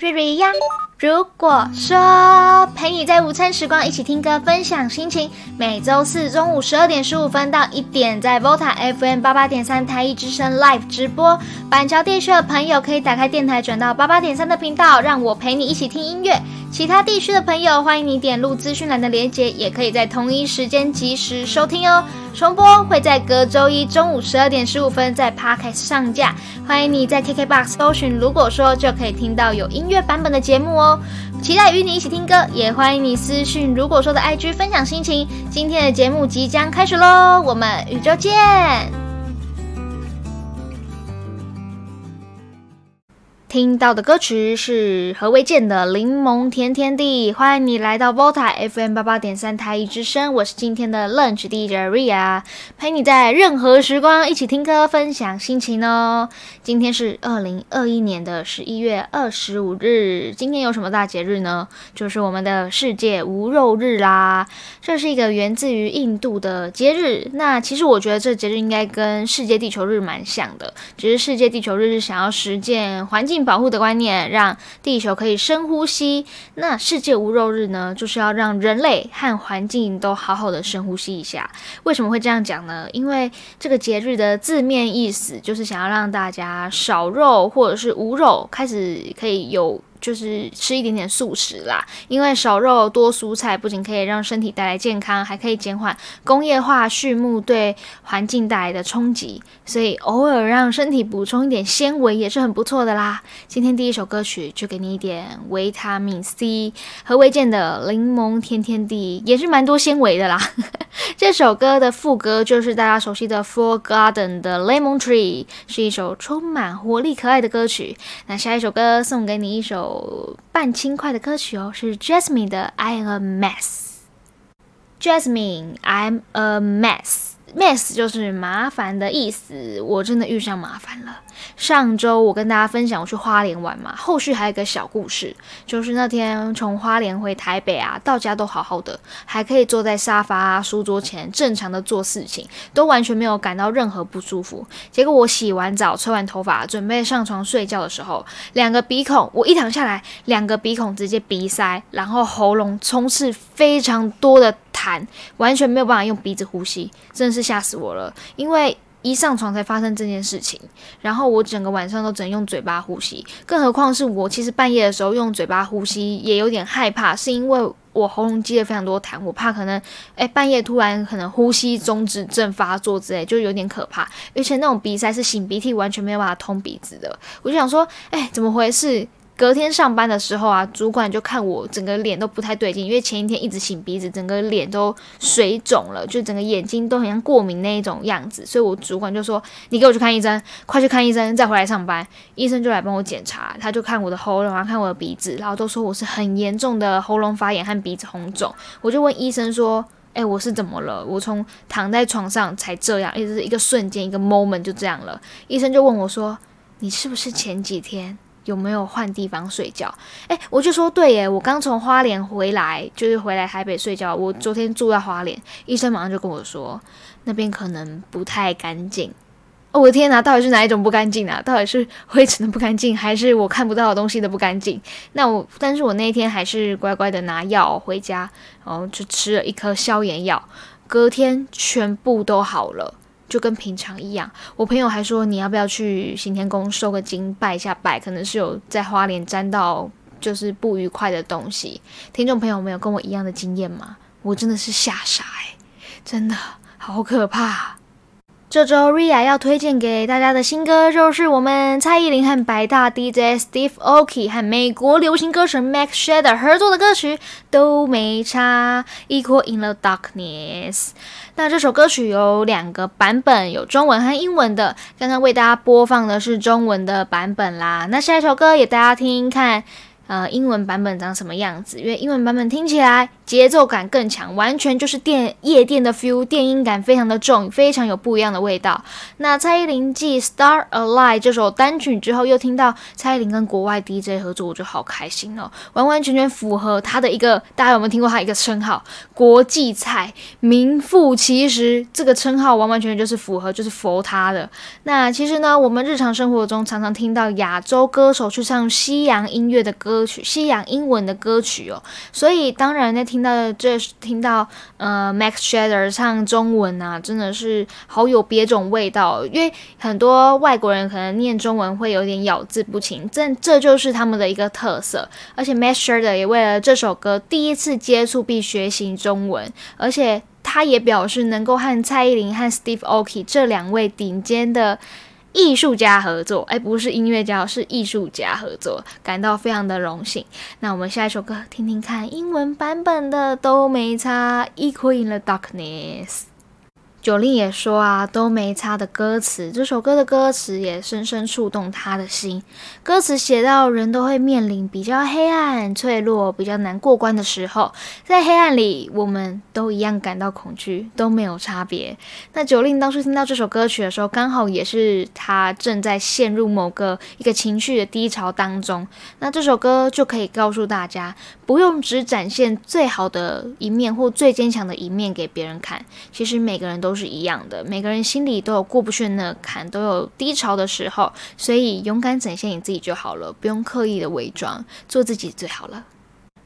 瑞瑞呀。如果说陪你在午餐时光一起听歌分享心情，每周四中午十二点十五分到一点，在 VOTA FM 八八点三台一之声 Live 直播。板桥地区的朋友可以打开电台转到八八点三的频道，让我陪你一起听音乐。其他地区的朋友，欢迎你点入资讯栏的链接，也可以在同一时间及时收听哦。重播会在隔周一中午十二点十五分在 Podcast 上架，欢迎你在 KKBOX 搜寻，如果说就可以听到有音乐版本的节目哦。期待与你一起听歌，也欢迎你私讯，如果说的 IG 分享心情。今天的节目即将开始喽，我们宇宙见。听到的歌曲是何为健的《柠檬甜甜地》，欢迎你来到 VOTA FM 八八点三台一之声，我是今天的 Lunch DJ Ria，陪你在任何时光一起听歌，分享心情哦。今天是二零二一年的十一月二十五日，今天有什么大节日呢？就是我们的世界无肉日啦。这是一个源自于印度的节日，那其实我觉得这节日应该跟世界地球日蛮像的，只是世界地球日是想要实践环境。保护的观念，让地球可以深呼吸。那世界无肉日呢，就是要让人类和环境都好好的深呼吸一下。为什么会这样讲呢？因为这个节日的字面意思就是想要让大家少肉或者是无肉，开始可以有。就是吃一点点素食啦，因为少肉多蔬菜不仅可以让身体带来健康，还可以减缓工业化畜牧对环境带来的冲击，所以偶尔让身体补充一点纤维也是很不错的啦。今天第一首歌曲就给你一点维他命 C，何维健的《柠檬甜甜地》也是蛮多纤维的啦。这首歌的副歌就是大家熟悉的《For Garden》的《Lemon Tree》，是一首充满活力可爱的歌曲。那下一首歌送给你一首。半轻快的歌曲哦，是 Jasmine 的 I am a mess。Jasmine，I'm a mess。Mess 就是麻烦的意思，我真的遇上麻烦了。上周我跟大家分享我去花莲玩嘛，后续还有个小故事，就是那天从花莲回台北啊，到家都好好的，还可以坐在沙发、书桌前正常的做事情，都完全没有感到任何不舒服。结果我洗完澡、吹完头发，准备上床睡觉的时候，两个鼻孔，我一躺下来，两个鼻孔直接鼻塞，然后喉咙充斥非常多的痰，完全没有办法用鼻子呼吸，真的是吓死我了，因为。一上床才发生这件事情，然后我整个晚上都只能用嘴巴呼吸，更何况是我其实半夜的时候用嘴巴呼吸也有点害怕，是因为我喉咙积了非常多痰，我怕可能诶半夜突然可能呼吸中止症发作之类，就有点可怕，而且那种鼻塞是擤鼻涕完全没有办法通鼻子的，我就想说，哎，怎么回事？隔天上班的时候啊，主管就看我整个脸都不太对劲，因为前一天一直擤鼻子，整个脸都水肿了，就整个眼睛都很像过敏那一种样子。所以我主管就说：“你给我去看医生，快去看医生，再回来上班。”医生就来帮我检查，他就看我的喉咙，啊看我的鼻子，然后都说我是很严重的喉咙发炎和鼻子红肿。我就问医生说：“哎，我是怎么了？我从躺在床上才这样，一直一个瞬间，一个 moment 就这样了。”医生就问我说：“你是不是前几天？”有没有换地方睡觉？哎，我就说对耶，我刚从花莲回来，就是回来台北睡觉。我昨天住在花莲，医生马上就跟我说，那边可能不太干净。哦，我的天哪，到底是哪一种不干净啊？到底是灰尘的不干净，还是我看不到的东西的不干净？那我，但是我那天还是乖乖的拿药回家，然后就吃了一颗消炎药，隔天全部都好了。就跟平常一样，我朋友还说你要不要去行天宫收个金拜一下拜，可能是有在花莲沾到就是不愉快的东西。听众朋友们有跟我一样的经验吗？我真的是吓傻诶，真的好可怕。这周 Ria 要推荐给大家的新歌，就是我们蔡依林和百大 DJ Steve Aoki 和美国流行歌神 Max Shader 合作的歌曲都没差，Equal in the Darkness。那这首歌曲有两个版本，有中文和英文的。刚刚为大家播放的是中文的版本啦。那下一首歌也大家听听看。呃英文版本长什么样子，因为英文版本听起来节奏感更强，完全就是电夜店的 feel，电音感非常的重，非常有不一样的味道。那蔡依林继《Star Alive》这首单曲之后，又听到蔡依林跟国外 DJ 合作，我就好开心哦，完完全全符合她的一个，大家有没有听过她一个称号“国际菜”，名副其实，这个称号完完全全就是符合，就是佛他的。那其实呢，我们日常生活中常常听到亚洲歌手去唱西洋音乐的歌歌曲，西洋英文的歌曲哦，所以当然在听到这听到呃 Max Shader 唱中文啊，真的是好有别种味道，因为很多外国人可能念中文会有点咬字不清，这这就是他们的一个特色。而且 Max Shader 也为了这首歌第一次接触并学习中文，而且。他也表示能够和蔡依林和 Steve Aoki 这两位顶尖的艺术家合作，哎，不是音乐家，是艺术家合作，感到非常的荣幸。那我们下一首歌听听看，英文版本的都没差，Equal in the Darkness。九令也说啊，都没差的歌词，这首歌的歌词也深深触动他的心。歌词写到，人都会面临比较黑暗、脆弱、比较难过关的时候，在黑暗里，我们都一样感到恐惧，都没有差别。那九令当初听到这首歌曲的时候，刚好也是他正在陷入某个一个情绪的低潮当中。那这首歌就可以告诉大家，不用只展现最好的一面或最坚强的一面给别人看，其实每个人都。都是一样的，每个人心里都有过不去那坎，都有低潮的时候，所以勇敢展现你自己就好了，不用刻意的伪装，做自己最好了。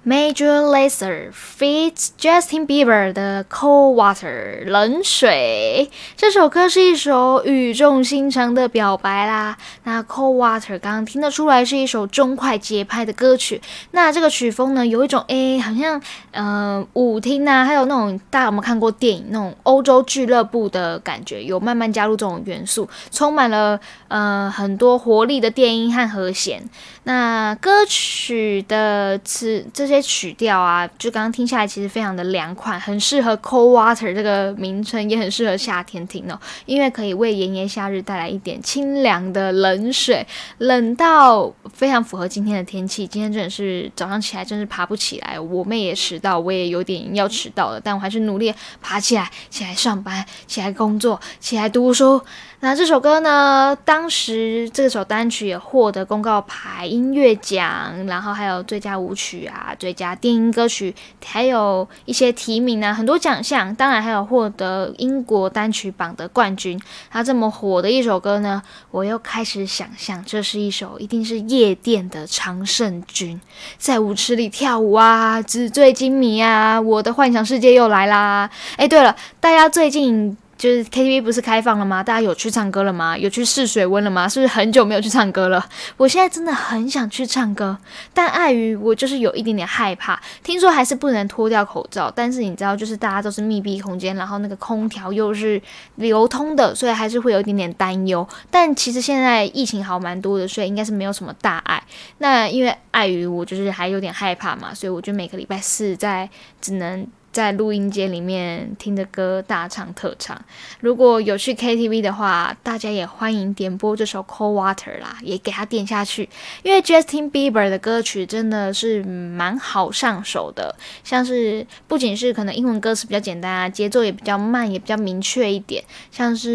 Major Lazer feats Justin Bieber 的《Cold Water》冷水这首歌是一首语重心长的表白啦。那《Cold Water》刚刚听得出来是一首中快节拍的歌曲。那这个曲风呢，有一种诶，好像嗯舞厅啊，还有那种大家有没有看过电影那种欧洲俱乐部的感觉，有慢慢加入这种元素，充满了呃很多活力的电音和和弦。那歌曲的词这些。曲调啊，就刚刚听下来，其实非常的凉快，很适合 Cold Water 这个名称，也很适合夏天听哦，因为可以为炎炎夏日带来一点清凉的冷水，冷到非常符合今天的天气。今天真的是早上起来真是爬不起来，我妹也迟到，我也有点要迟到了，但我还是努力爬起来，起来上班，起来工作，起来读书。那这首歌呢？当时这首单曲也获得公告牌音乐奖，然后还有最佳舞曲啊、最佳电音歌曲，还有一些提名啊，很多奖项。当然还有获得英国单曲榜的冠军。它这么火的一首歌呢，我又开始想象，这是一首一定是夜店的常胜军，在舞池里跳舞啊，纸醉金迷啊，我的幻想世界又来啦！哎，对了，大家最近。就是 KTV 不是开放了吗？大家有去唱歌了吗？有去试水温了吗？是不是很久没有去唱歌了？我现在真的很想去唱歌，但碍于我就是有一点点害怕。听说还是不能脱掉口罩，但是你知道，就是大家都是密闭空间，然后那个空调又是流通的，所以还是会有一点点担忧。但其实现在疫情好蛮多的，所以应该是没有什么大碍。那因为碍于我就是还有点害怕嘛，所以我就每个礼拜四在只能。在录音间里面听着歌大唱特唱，如果有去 KTV 的话，大家也欢迎点播这首《Cold Water》啦，也给他点下去。因为 Justin Bieber 的歌曲真的是蛮好上手的，像是不仅是可能英文歌词比较简单啊，节奏也比较慢，也比较明确一点。像是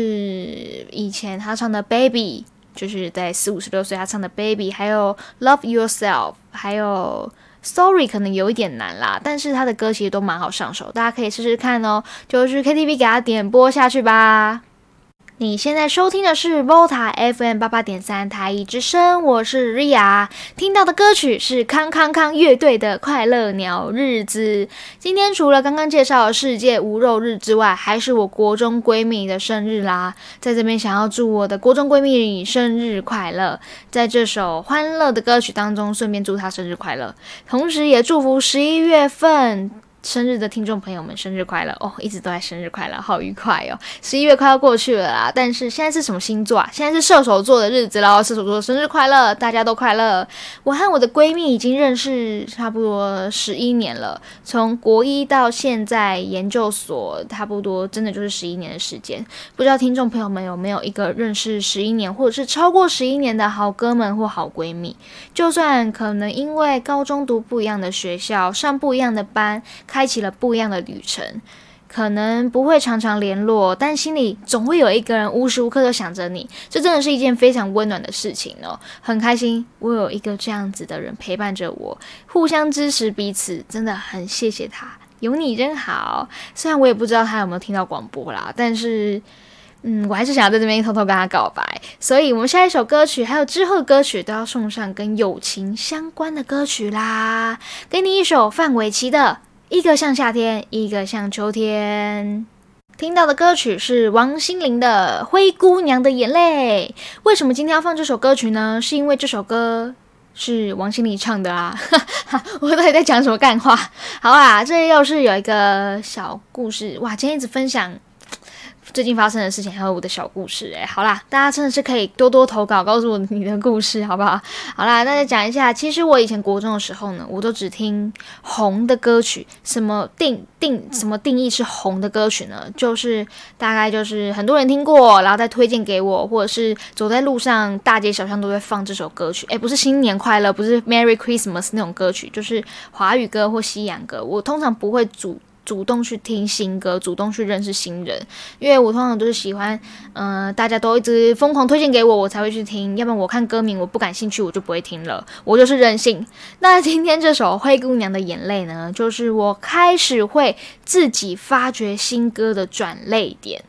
以前他唱的《Baby》，就是在四五十六岁他唱的《Baby》，还有《Love Yourself》，还有。Sorry，可能有一点难啦，但是他的歌其实都蛮好上手，大家可以试试看哦，就去 KTV 给他点播下去吧。你现在收听的是 Volta FM 八八点三台语之声，我是 Ria，听到的歌曲是康康康乐队的《快乐鸟日子》。今天除了刚刚介绍的世界无肉日之外，还是我国中闺蜜的生日啦，在这边想要祝我的国中闺蜜生日快乐，在这首欢乐的歌曲当中，顺便祝她生日快乐，同时也祝福十一月份。生日的听众朋友们，生日快乐哦！一直都在生日快乐，好愉快哦！十一月快要过去了啦，但是现在是什么星座啊？现在是射手座的日子喽！射手座生日快乐，大家都快乐。我和我的闺蜜已经认识差不多十一年了，从国一到现在研究所，差不多真的就是十一年的时间。不知道听众朋友们有没有一个认识十一年或者是超过十一年的好哥们或好闺蜜？就算可能因为高中读不一样的学校，上不一样的班。开启了不一样的旅程，可能不会常常联络，但心里总会有一个人无时无刻都想着你，这真的是一件非常温暖的事情哦，很开心我有一个这样子的人陪伴着我，互相支持彼此，真的很谢谢他，有你真好。虽然我也不知道他有没有听到广播啦，但是，嗯，我还是想要在这边偷偷跟他告白，所以我们下一首歌曲还有之后的歌曲都要送上跟友情相关的歌曲啦，给你一首范玮琪的。一个像夏天，一个像秋天。听到的歌曲是王心凌的《灰姑娘的眼泪》。为什么今天要放这首歌曲呢？是因为这首歌是王心凌唱的啊！我到底在讲什么干话？好啦，这又是有一个小故事哇！今天一直分享。最近发生的事情，还有我的小故事，哎，好啦，大家真的是可以多多投稿，告诉我你的故事，好不好？好啦，那再讲一下，其实我以前国中的时候呢，我都只听红的歌曲，什么定定什么定义是红的歌曲呢？就是大概就是很多人听过，然后再推荐给我，或者是走在路上，大街小巷都会放这首歌曲。诶，不是新年快乐，不是 Merry Christmas 那种歌曲，就是华语歌或西洋歌。我通常不会主。主动去听新歌，主动去认识新人，因为我通常都是喜欢，嗯，大家都一直疯狂推荐给我，我才会去听。要不然我看歌名我不感兴趣，我就不会听了。我就是任性。那今天这首《灰姑娘的眼泪》呢，就是我开始会自己发掘新歌的转泪点。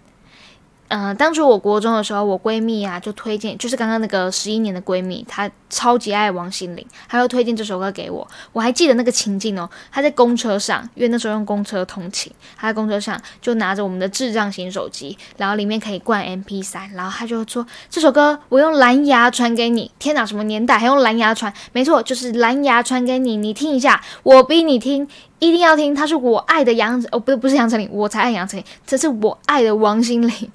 嗯，当初我国中的时候，我闺蜜啊就推荐，就是刚刚那个十一年的闺蜜，她超级爱王心凌，她又推荐这首歌给我。我还记得那个情境哦，她在公车上，因为那时候用公车通勤，她在公车上就拿着我们的智障型手机，然后里面可以灌 MP 三，然后她就说这首歌我用蓝牙传给你。天哪，什么年代还用蓝牙传？没错，就是蓝牙传给你，你听一下，我逼你听。一定要听，他是我爱的杨哦，不不是杨丞琳，我才爱杨丞琳，这是我爱的王心凌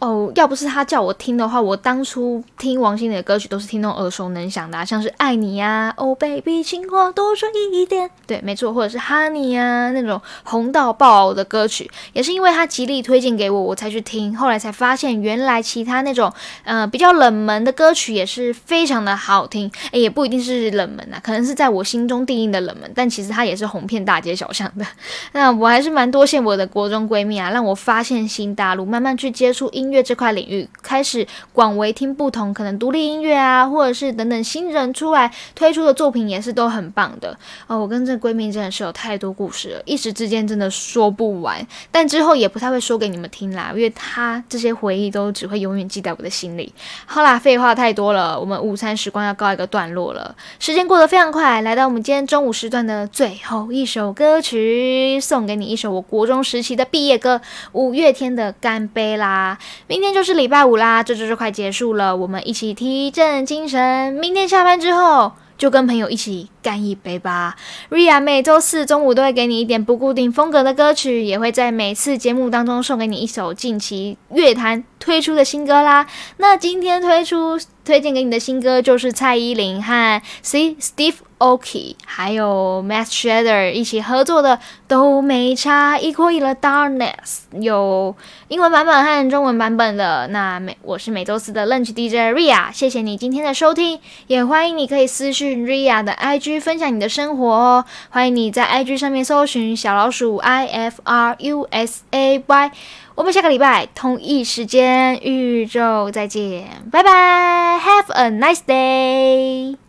哦。要不是他叫我听的话，我当初听王心凌的歌曲都是听那种耳熟能想的，像是爱你呀，Oh baby，情话多说一点，对，没错，或者是 Honey 呀那种红到爆的歌曲，也是因为他极力推荐给我，我才去听，后来才发现原来其他那种呃比较冷门的歌曲也是非常的好听，诶，也不一定是冷门啊，可能是在我心中定义的冷门，但其实它也是红遍。大街小巷的，那我还是蛮多谢我的国中闺蜜啊，让我发现新大陆，慢慢去接触音乐这块领域，开始广为听不同，可能独立音乐啊，或者是等等新人出来推出的作品也是都很棒的哦。我跟这闺蜜真的是有太多故事了，一时之间真的说不完，但之后也不太会说给你们听啦，因为她这些回忆都只会永远记在我的心里。好啦，废话太多了，我们午餐时光要告一个段落了，时间过得非常快，来到我们今天中午时段的最后一首。歌曲送给你一首我国中时期的毕业歌，五月天的《干杯》啦！明天就是礼拜五啦，这周就快结束了，我们一起提振精神，今天下班之后就跟朋友一起干一杯吧。Ria 每周四中午都会给你一点不固定风格的歌曲，也会在每次节目当中送给你一首近期乐坛推出的新歌啦。那今天推出推荐给你的新歌就是蔡依林和 C Steve。Oki，还有 Matt s h e d e r 一起合作的都没差，Equal in the Darkness 有英文版本和中文版本的。那每我是每周四的 Lunch DJ Ria，谢谢你今天的收听，也欢迎你可以私讯 Ria 的 IG 分享你的生活哦。欢迎你在 IG 上面搜寻小老鼠 I F R U S A Y，我们下个礼拜同一时间宇宙再见，拜拜，Have a nice day。